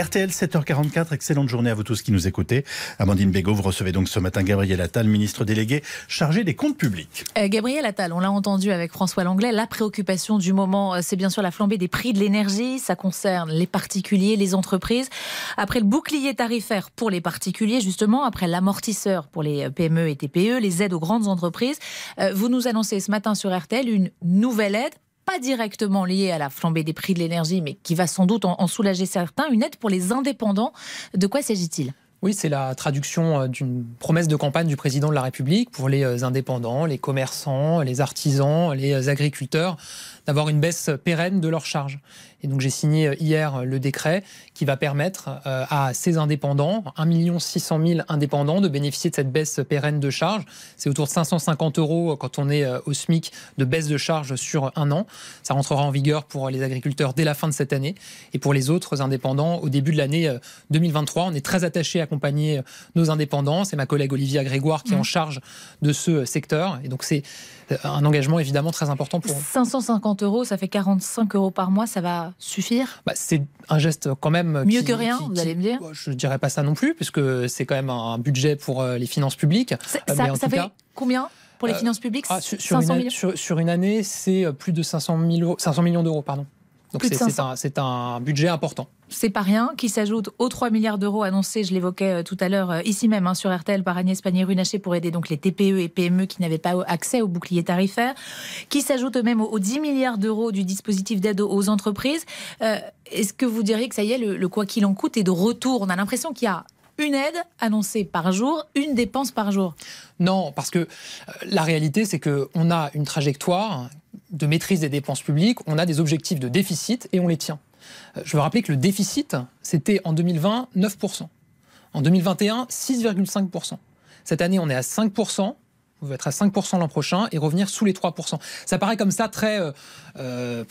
RTL 7h44, excellente journée à vous tous qui nous écoutez. Amandine Bégaud, vous recevez donc ce matin Gabriel Attal, ministre délégué chargé des comptes publics. Euh, Gabriel Attal, on l'a entendu avec François Langlais, la préoccupation du moment, euh, c'est bien sûr la flambée des prix de l'énergie. Ça concerne les particuliers, les entreprises. Après le bouclier tarifaire pour les particuliers, justement, après l'amortisseur pour les euh, PME et TPE, les aides aux grandes entreprises, vous nous annoncez ce matin sur RTL une nouvelle aide pas directement liée à la flambée des prix de l'énergie, mais qui va sans doute en, soulager certains, une aide pour les indépendants. De quoi s'agit-il? Oui, c'est la traduction euh, d'une promesse de campagne du président de la République pour les euh, indépendants, les commerçants, les artisans, les euh, agriculteurs, d'avoir une baisse pérenne de leurs charges. Et donc j'ai signé hier le décret qui va permettre à ces indépendants, 1 600 000 indépendants, de bénéficier de cette baisse pérenne de charges. C'est autour de 550 euros quand on est au SMIC de baisse de charges sur un an. Ça rentrera en vigueur pour les agriculteurs dès la fin de cette année et pour les autres indépendants au début de l'année 2023. On est très attaché à accompagner euh, nos indépendants. C'est ma collègue Olivia Grégoire qui est en mmh. charge de ce secteur. Et donc, c'est euh, un engagement évidemment très important pour. 550 euros, ça fait 45 euros par mois, ça va suffire bah, C'est un geste quand même. Mieux que rien, vous allez me dire Je ne dirais pas ça non plus, puisque c'est quand même un budget pour euh, les finances publiques. Ça, ça fait combien pour les finances publiques? ah, sur, une, sur, une, année, c'est plus de 500, 500 millions d'euros, pardon. Donc c'est un, un, budget important. C'est pas rien, qui s'ajoute aux 3 milliards d'euros annoncés, je l'évoquais euh, tout à l'heure euh, ici même hein, sur RTL par Agnès Pannier-Runacher pour aider donc les TPE et PME qui n'avaient pas accès au bouclier tarifaire, qui s'ajoute même aux 10 milliards d'euros du dispositif d'aide aux entreprises. Euh, est-ce que vous diriez que ça y est, le, quoi qu'il en coûte est de retour? On a l'impression qu'il y a une aide annoncée par jour, une dépense par jour. Non, parce que la réalité, c'est qu'on a une trajectoire de maîtrise des dépenses publiques, on a des objectifs de déficit et on les tient. Euh, je veux rappeler que le déficit, c'était en 2020 9%. En 2021, 6,5%. Cette année, on est à 5% va être à 5% l'an prochain et revenir sous les 3%. Ça paraît comme ça très, euh, euh,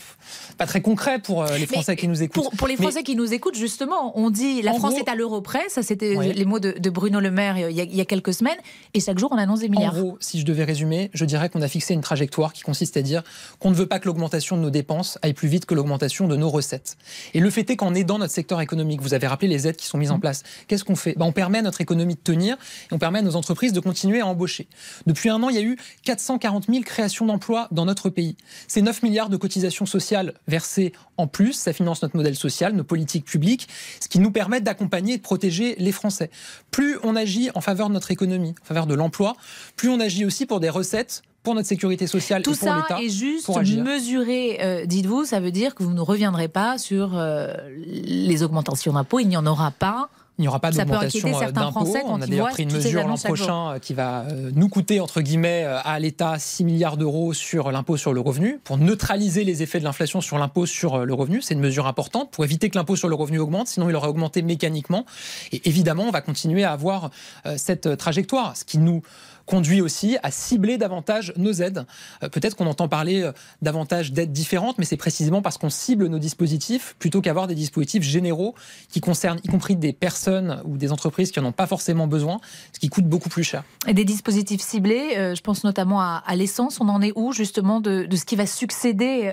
pas très concret pour euh, les Français qui nous écoutent. Pour, les Français qui nous écoutent, justement, on dit la France est à l'euro près, ça c'était les mots de, Bruno Le Maire il y, a, quelques semaines, et chaque jour on annonce des milliards. En gros, si je devais résumer, je dirais qu'on a fixé une trajectoire qui consiste à dire qu'on ne veut pas que l'augmentation de nos dépenses aille plus vite que l'augmentation de nos recettes. Et le fait est qu'en aidant notre secteur économique, vous avez rappelé les aides qui sont mises en mmh. place, qu'est-ce qu'on fait? Ben, On permet à notre économie de tenir et on permet à nos entreprises de continuer à embaucher. Depuis un an, il y a eu 440 000 créations d'emplois dans notre pays. C'est 9 milliards de cotisations sociales versées en plus. Ça finance notre modèle social, nos politiques publiques, ce qui nous permet d'accompagner et de protéger les Français. Plus on agit en faveur de notre économie, en faveur de l'emploi, plus on agit aussi pour des recettes pour notre sécurité sociale Tout et pour l'État. Tout ça est juste mesuré, euh, dites-vous. Ça veut dire que vous ne reviendrez pas sur euh, les augmentations d'impôts. Il n'y en aura pas. Il n'y aura pas d'augmentation euh, d'impôts. On a d'ailleurs pris une mesure l'an prochain euh, qui va euh, nous coûter, entre guillemets, à l'État 6 milliards d'euros sur l'impôt sur le revenu pour neutraliser les effets de l'inflation sur l'impôt sur le revenu. C'est une mesure importante pour éviter que l'impôt sur le revenu augmente, sinon il aurait augmenté mécaniquement. Et évidemment, on va continuer à avoir cette trajectoire, ce qui nous conduit aussi à cibler davantage nos aides. Euh, peut-être qu'on entend parler euh, davantage d'aides différentes, mais c'est précisément parce qu'on cible nos dispositifs plutôt qu'avoir des dispositifs généraux qui concernent y compris des personnes ou des entreprises qui n'en ont pas forcément besoin, ce qui coûte beaucoup plus cher. Et des dispositifs ciblés, euh, je pense notamment à, l'essence, on en est où justement de, ce qui va succéder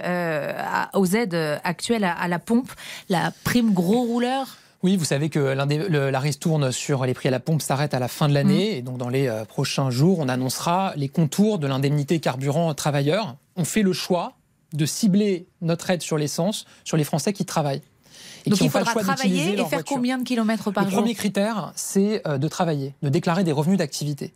aux aides actuelles à la pompe, la prime gros rouleur? Oui, vous savez que la ristourne sur les prix à la pompe s'arrête à la fin de l'année. Mmh. Et donc, dans les euh, prochains jours, on annoncera les contours de l'indemnité carburant travailleurs. On fait le choix de cibler notre aide sur l'essence sur les Français qui travaillent. Donc il faudra travailler et faire combien de kilomètres par jour Le premier critère, c'est euh, de travailler, de déclarer des revenus d'activité.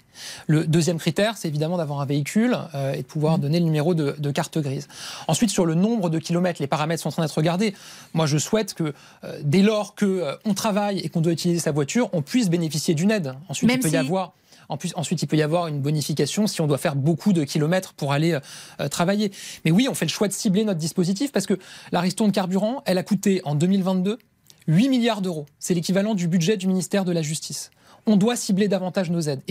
Le deuxième critère, c'est évidemment d'avoir un véhicule euh, et de pouvoir mmh. donner le numéro de, carte grise. Ensuite, sur le nombre de kilomètres, les paramètres sont en train d'être regardés. Moi, je souhaite que euh, dès lors qu'on travaille et qu'on doit utiliser sa voiture, on puisse bénéficier d'une aide. Ensuite, il peut y avoir en plus, ensuite, il peut y avoir une bonification si on doit faire beaucoup de kilomètres pour aller euh, travailler. Mais oui, on fait le choix de cibler notre dispositif parce que la de carburant, elle a coûté en 2022 8 milliards d'euros. C'est l'équivalent du budget du ministère de la Justice. On doit cibler davantage nos aides.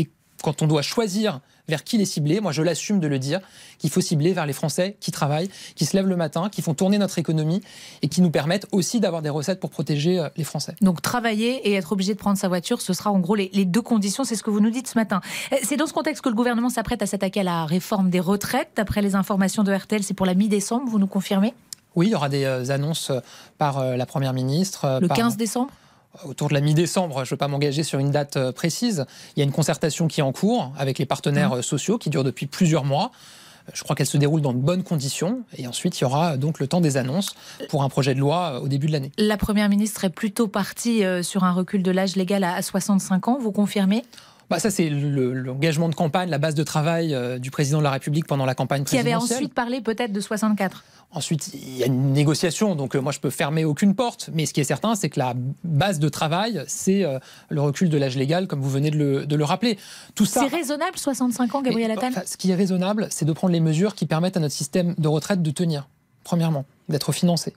Quand on doit choisir vers qui les cibler, moi je l'assume de le dire, qu'il faut cibler vers les Français qui travaillent, qui se lèvent le matin, qui font tourner notre économie et qui nous permettent aussi d'avoir des recettes pour protéger euh, les Français. Donc travailler et être obligé de prendre sa voiture, ce sera en gros les, deux conditions, c'est ce que vous nous dites ce matin. Euh, c'est dans ce contexte que le gouvernement s'apprête à s'attaquer à la réforme des retraites. D'après les informations de RTL, c'est pour la mi-décembre, vous nous confirmez? Oui, il y aura des euh, annonces par la Première ministre. Le 15 décembre? Autour de la mi-décembre, je ne veux pas m'engager sur une date euh, précise. Il y a une concertation qui est en cours avec les partenaires mmh. euh, sociaux qui dure depuis plusieurs mois. Euh, je crois qu'elle se déroule dans de bonnes conditions. Et ensuite, il y aura donc le temps des annonces pour un projet de loi au début de l'année. La Première ministre est plutôt partie sur un recul de l'âge légal à 65 ans. Vous confirmez? Bah ça, c'est l'engagement de campagne, la base de travail du président de la République pendant la campagne présidentielle. Qui avait ensuite parlé peut-être de 64 Ensuite, il y a une négociation, donc euh, moi je peux fermer aucune porte, mais ce qui est certain, c'est que la base de travail, c'est euh, le recul de l'âge légal, comme vous venez de le, rappeler. Tout ça. C'est raisonnable, 65 ans, Gabriel Attal Ce qui est raisonnable, c'est de prendre les mesures qui permettent à notre système de retraite de tenir, premièrement, d'être financé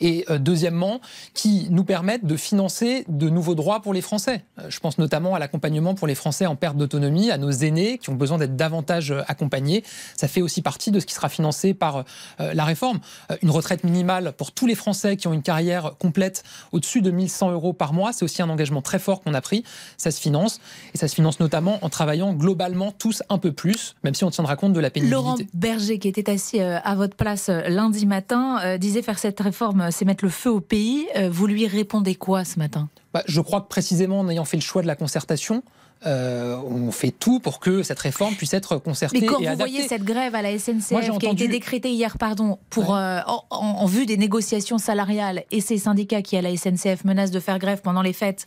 et euh, deuxièmement, qui nous permettent de financer de nouveaux droits pour les Français. Euh, je pense notamment à l'accompagnement pour les Français en perte d'autonomie, à nos aînés qui ont besoin d'être davantage euh, accompagnés. Ça fait aussi partie de ce qui sera financé par la réforme. Une retraite minimale pour tous les Français qui ont une carrière complète au-dessus de 1100 euros par mois, c'est aussi un engagement très fort qu'on a pris. Ça se finance et ça se finance notamment en travaillant globalement tous un peu plus, même si on tiendra compte de la pénibilité. Laurent Berger, qui était assis à votre place lundi matin, disait faire cette réforme c'est mettre le feu au pays. Euh, vous lui répondez quoi ce matin? Bah, Je crois que précisément en ayant fait le choix de la concertation, euh, on fait tout pour que cette réforme puisse être concertée. Mais quand vous voyez cette grève à la SNCF qui a été décrétée hier, pardon, pour euh, en, vue des négociations salariales et ces syndicats qui à la SNCF menacent de faire grève pendant les fêtes,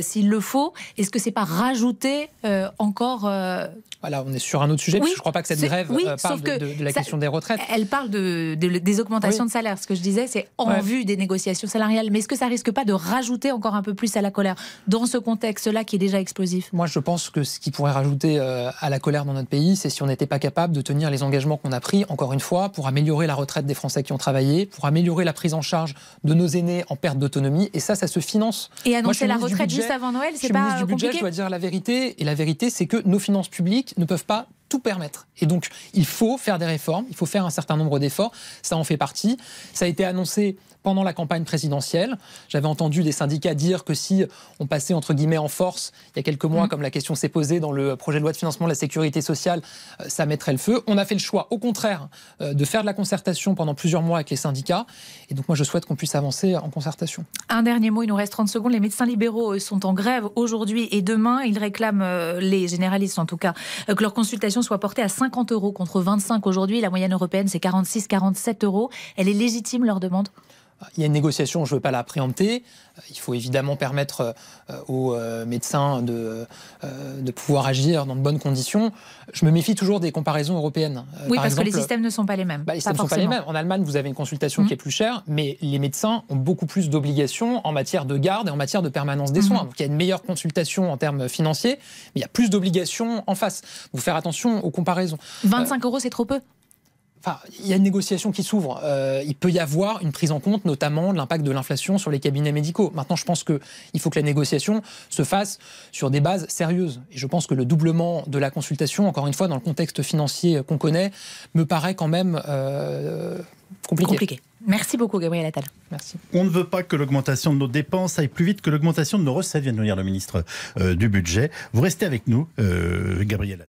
s'il le faut, est-ce que c'est pas rajouter encore voilà, on est sur un autre sujet, parce que je ne crois pas que cette grève euh, parle de, la question des retraites. Elle parle de, des augmentations de salaire. Ce que je disais, c'est en vue des négociations salariales. Mais est-ce que ça risque pas de rajouter encore un peu plus à la colère dans ce contexte-là qui est déjà explosif? Moi, je pense que ce qui pourrait rajouter euh, à la colère dans notre pays, c'est si on n'était pas capable de tenir les engagements qu'on a pris, encore une fois, pour améliorer la retraite des Français qui ont travaillé, pour améliorer la prise en charge de nos aînés en perte d'autonomie. Et ça, ça se finance. Et annoncer la retraite juste avant Noël, c'est pas du compliqué. Budget, je dois dire la vérité. Et la vérité, c'est que nos finances publiques ne peuvent pas tout permettre. Et donc, il faut faire des réformes, il faut faire un certain nombre d'efforts. Ça en fait partie. Ça a été annoncé pendant la campagne présidentielle. J'avais entendu des syndicats dire que si on passait entre guillemets en force il y a quelques mois, mmh. comme la question s'est posée dans le projet de loi de financement de la sécurité sociale, euh, ça mettrait le feu. On a fait le choix, au contraire, euh, de faire de la concertation pendant plusieurs mois avec les syndicats. Et donc moi, je souhaite qu'on puisse avancer en concertation. Un dernier mot, il nous reste 30 secondes. Les médecins libéraux sont en grève aujourd'hui et demain. Ils réclament, euh, les généralistes en tout cas, que leur consultation soit portée à 50 euros contre 25 aujourd'hui. La moyenne européenne, c'est 46-47 euros. Elle est légitime, leur demande? Il y a une négociation, je ne veux pas la préempter. Il faut évidemment permettre euh, aux euh, médecins de, euh, de pouvoir agir dans de bonnes conditions. Je me méfie toujours des comparaisons européennes. Oui, parce que les systèmes ne sont pas les mêmes. Bah, les systèmes ne sont pas les mêmes. En Allemagne, vous avez une consultation qui est plus chère, mais les médecins ont beaucoup plus d'obligations en matière de garde et en matière de permanence des mhm. soins. Donc il y a une meilleure consultation en termes financiers, mais il y a plus d'obligations en face. Faut faire attention aux comparaisons. 25 euros, c'est trop peu Enfin, il y a une négociation qui s'ouvre. Euh, il peut y avoir une prise en compte, notamment de l'impact de l'inflation sur les cabinets médicaux. Maintenant, je pense qu'il faut que la négociation se fasse sur des bases sérieuses. Et je pense que le doublement de la consultation, encore une fois, dans le contexte financier qu'on connaît, me paraît quand même euh, compliqué. Merci beaucoup, Gabriel Attal. Merci. On ne veut pas que l'augmentation de nos dépenses aille plus vite que l'augmentation de nos recettes, vient de nous dire le ministre euh, du Budget. Vous restez avec nous, Gabriel